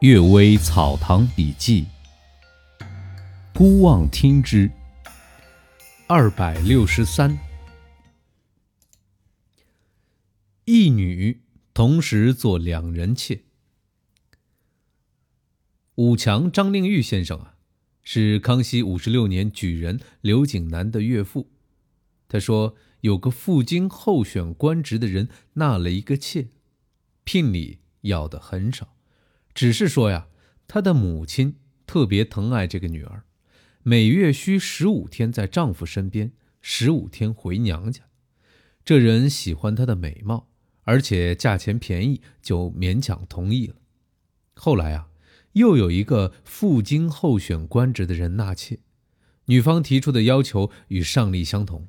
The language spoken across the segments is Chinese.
岳微草堂笔记》，孤望听之。二百六十三，一女同时做两人妾。武强张令玉先生啊，是康熙五十六年举人刘景南的岳父。他说，有个赴京候选官职的人纳了一个妾，聘礼要的很少。只是说呀，她的母亲特别疼爱这个女儿，每月需十五天在丈夫身边，十五天回娘家。这人喜欢她的美貌，而且价钱便宜，就勉强同意了。后来啊，又有一个赴京候选官职的人纳妾，女方提出的要求与上例相同，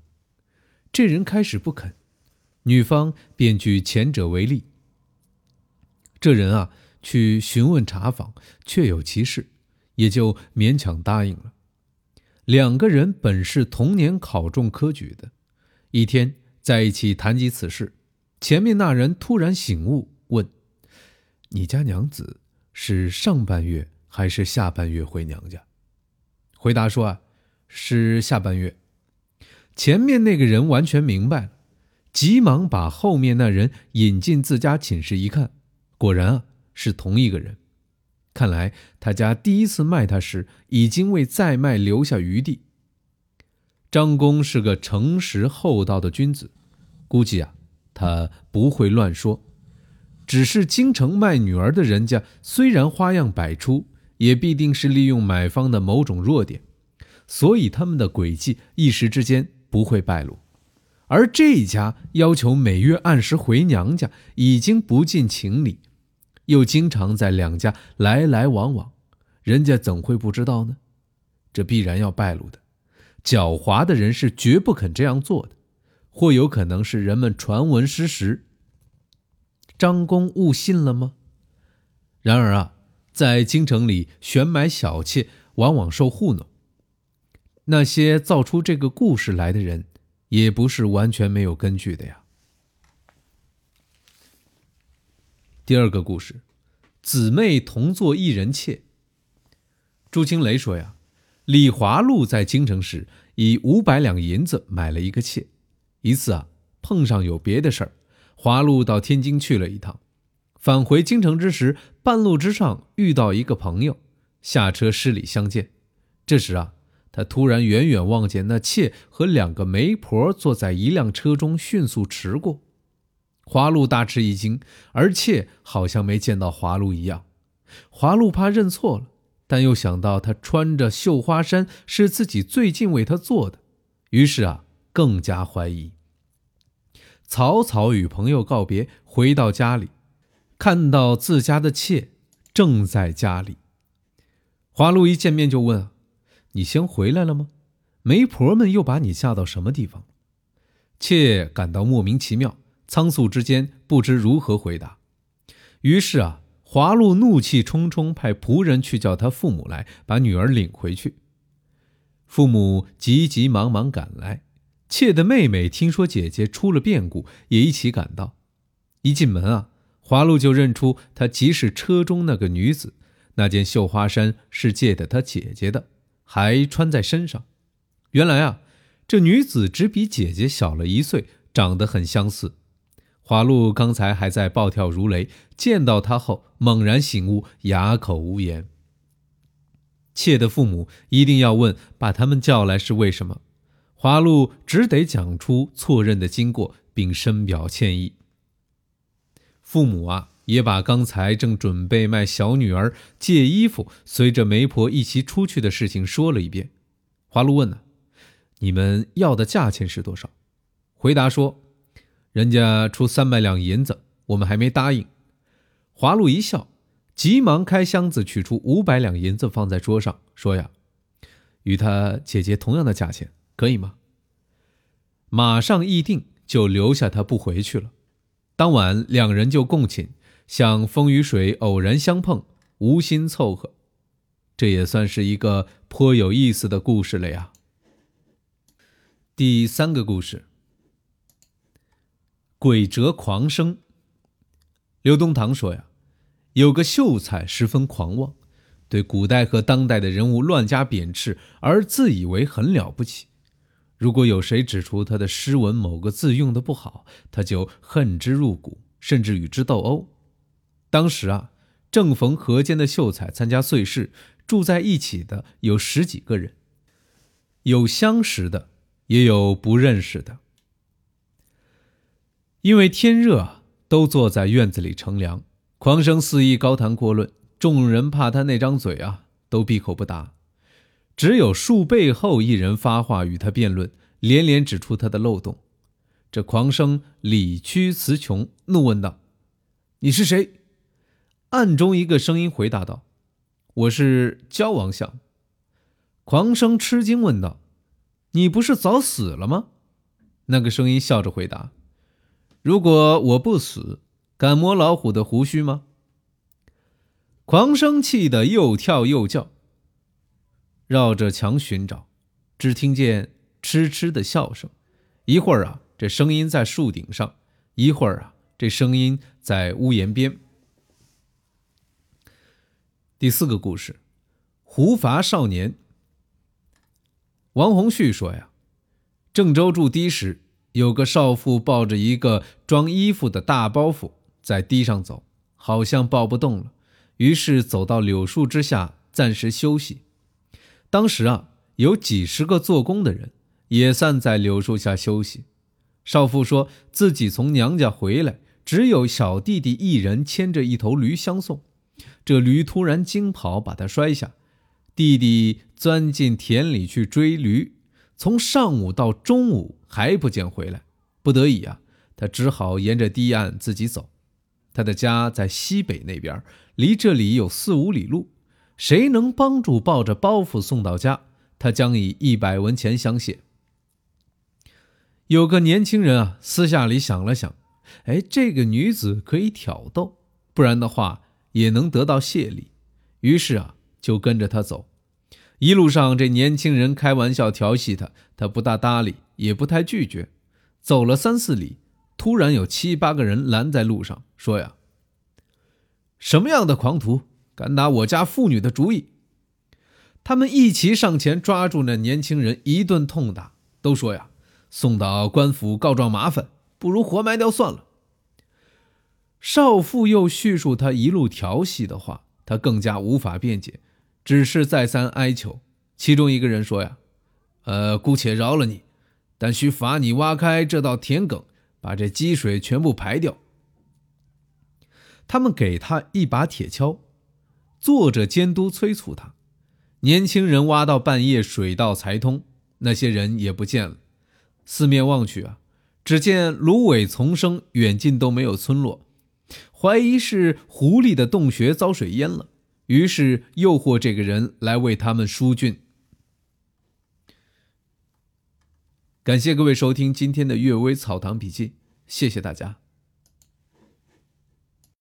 这人开始不肯，女方便举前者为例。这人啊。去询问查访，确有其事，也就勉强答应了。两个人本是同年考中科举的，一天在一起谈及此事，前面那人突然醒悟，问：“你家娘子是上半月还是下半月回娘家？”回答说：“啊，是下半月。”前面那个人完全明白了，急忙把后面那人引进自家寝室一看，果然啊。是同一个人，看来他家第一次卖他时，已经为再卖留下余地。张公是个诚实厚道的君子，估计啊，他不会乱说。只是京城卖女儿的人家，虽然花样百出，也必定是利用买方的某种弱点，所以他们的诡计一时之间不会败露。而这家要求每月按时回娘家，已经不近情理。又经常在两家来来往往，人家怎会不知道呢？这必然要败露的。狡猾的人是绝不肯这样做的，或有可能是人们传闻失实。张公误信了吗？然而啊，在京城里选买小妾，往往受糊弄。那些造出这个故事来的人，也不是完全没有根据的呀。第二个故事，姊妹同做一人妾。朱清雷说呀，李华禄在京城时以五百两银子买了一个妾。一次啊，碰上有别的事儿，华禄到天津去了一趟，返回京城之时，半路之上遇到一个朋友，下车施礼相见。这时啊，他突然远远望见那妾和两个媒婆坐在一辆车中迅速驰过。华禄大吃一惊，而妾好像没见到华禄一样。华禄怕认错了，但又想到他穿着绣花衫是自己最近为他做的，于是啊，更加怀疑。草草与朋友告别，回到家里，看到自家的妾正在家里。华禄一见面就问：“你先回来了吗？媒婆们又把你嫁到什么地方？”妾感到莫名其妙。仓促之间，不知如何回答。于是啊，华禄怒气冲冲，派仆人去叫他父母来，把女儿领回去。父母急急忙忙赶来，妾的妹妹听说姐姐出了变故，也一起赶到。一进门啊，华禄就认出她即是车中那个女子，那件绣花衫是借的她姐姐的，还穿在身上。原来啊，这女子只比姐姐小了一岁，长得很相似。华露刚才还在暴跳如雷，见到他后猛然醒悟，哑口无言。妾的父母一定要问，把他们叫来是为什么？华露只得讲出错认的经过，并深表歉意。父母啊，也把刚才正准备卖小女儿借衣服，随着媒婆一起出去的事情说了一遍。华露问呢：“你们要的价钱是多少？”回答说。人家出三百两银子，我们还没答应。华禄一笑，急忙开箱子取出五百两银子放在桌上，说：“呀，与他姐姐同样的价钱，可以吗？”马上议定，就留下他不回去了。当晚两人就共寝，像风与水偶然相碰，无心凑合。这也算是一个颇有意思的故事了呀。第三个故事。鬼蛰狂生。刘东堂说呀，有个秀才十分狂妄，对古代和当代的人物乱加贬斥，而自以为很了不起。如果有谁指出他的诗文某个字用的不好，他就恨之入骨，甚至与之斗殴。当时啊，正逢河间的秀才参加岁事，住在一起的有十几个人，有相识的，也有不认识的。因为天热，都坐在院子里乘凉。狂生肆意高谈阔论，众人怕他那张嘴啊，都闭口不答。只有树背后一人发话与他辩论，连连指出他的漏洞。这狂生理屈词穷，怒问道：“你是谁？”暗中一个声音回答道：“我是焦王相。”狂生吃惊问道：“你不是早死了吗？”那个声音笑着回答：“如果我不死。”敢摸老虎的胡须吗？狂生气得又跳又叫，绕着墙寻找，只听见痴痴的笑声。一会儿啊，这声音在树顶上；一会儿啊，这声音在屋檐边。第四个故事：胡伐少年。王洪旭说呀，郑州驻堤时，有个少妇抱着一个装衣服的大包袱。在堤上走，好像抱不动了，于是走到柳树之下暂时休息。当时啊，有几十个做工的人也散在柳树下休息。少妇说自己从娘家回来，只有小弟弟一人牵着一头驴相送。这驴突然惊跑，把他摔下，弟弟钻进田里去追驴，从上午到中午还不见回来，不得已啊，他只好沿着堤岸自己走。他的家在西北那边，离这里有四五里路。谁能帮助抱着包袱送到家，他将以一百文钱相谢。有个年轻人啊，私下里想了想，哎，这个女子可以挑逗，不然的话也能得到谢礼。于是啊，就跟着他走。一路上，这年轻人开玩笑调戏他，他不大搭理，也不太拒绝。走了三四里。突然有七八个人拦在路上，说：“呀，什么样的狂徒敢打我家妇女的主意？”他们一齐上前抓住那年轻人，一顿痛打，都说：“呀，送到官府告状麻烦，不如活埋掉算了。”少妇又叙述他一路调戏的话，他更加无法辩解，只是再三哀求。其中一个人说：“呀，呃，姑且饶了你，但需罚你挖开这道田埂。”把这积水全部排掉。他们给他一把铁锹，坐着监督催促他。年轻人挖到半夜，水道才通，那些人也不见了。四面望去啊，只见芦苇丛生，远近都没有村落，怀疑是狐狸的洞穴遭水淹了，于是诱惑这个人来为他们疏浚。感谢各位收听今天的《阅微草堂笔记》，谢谢大家。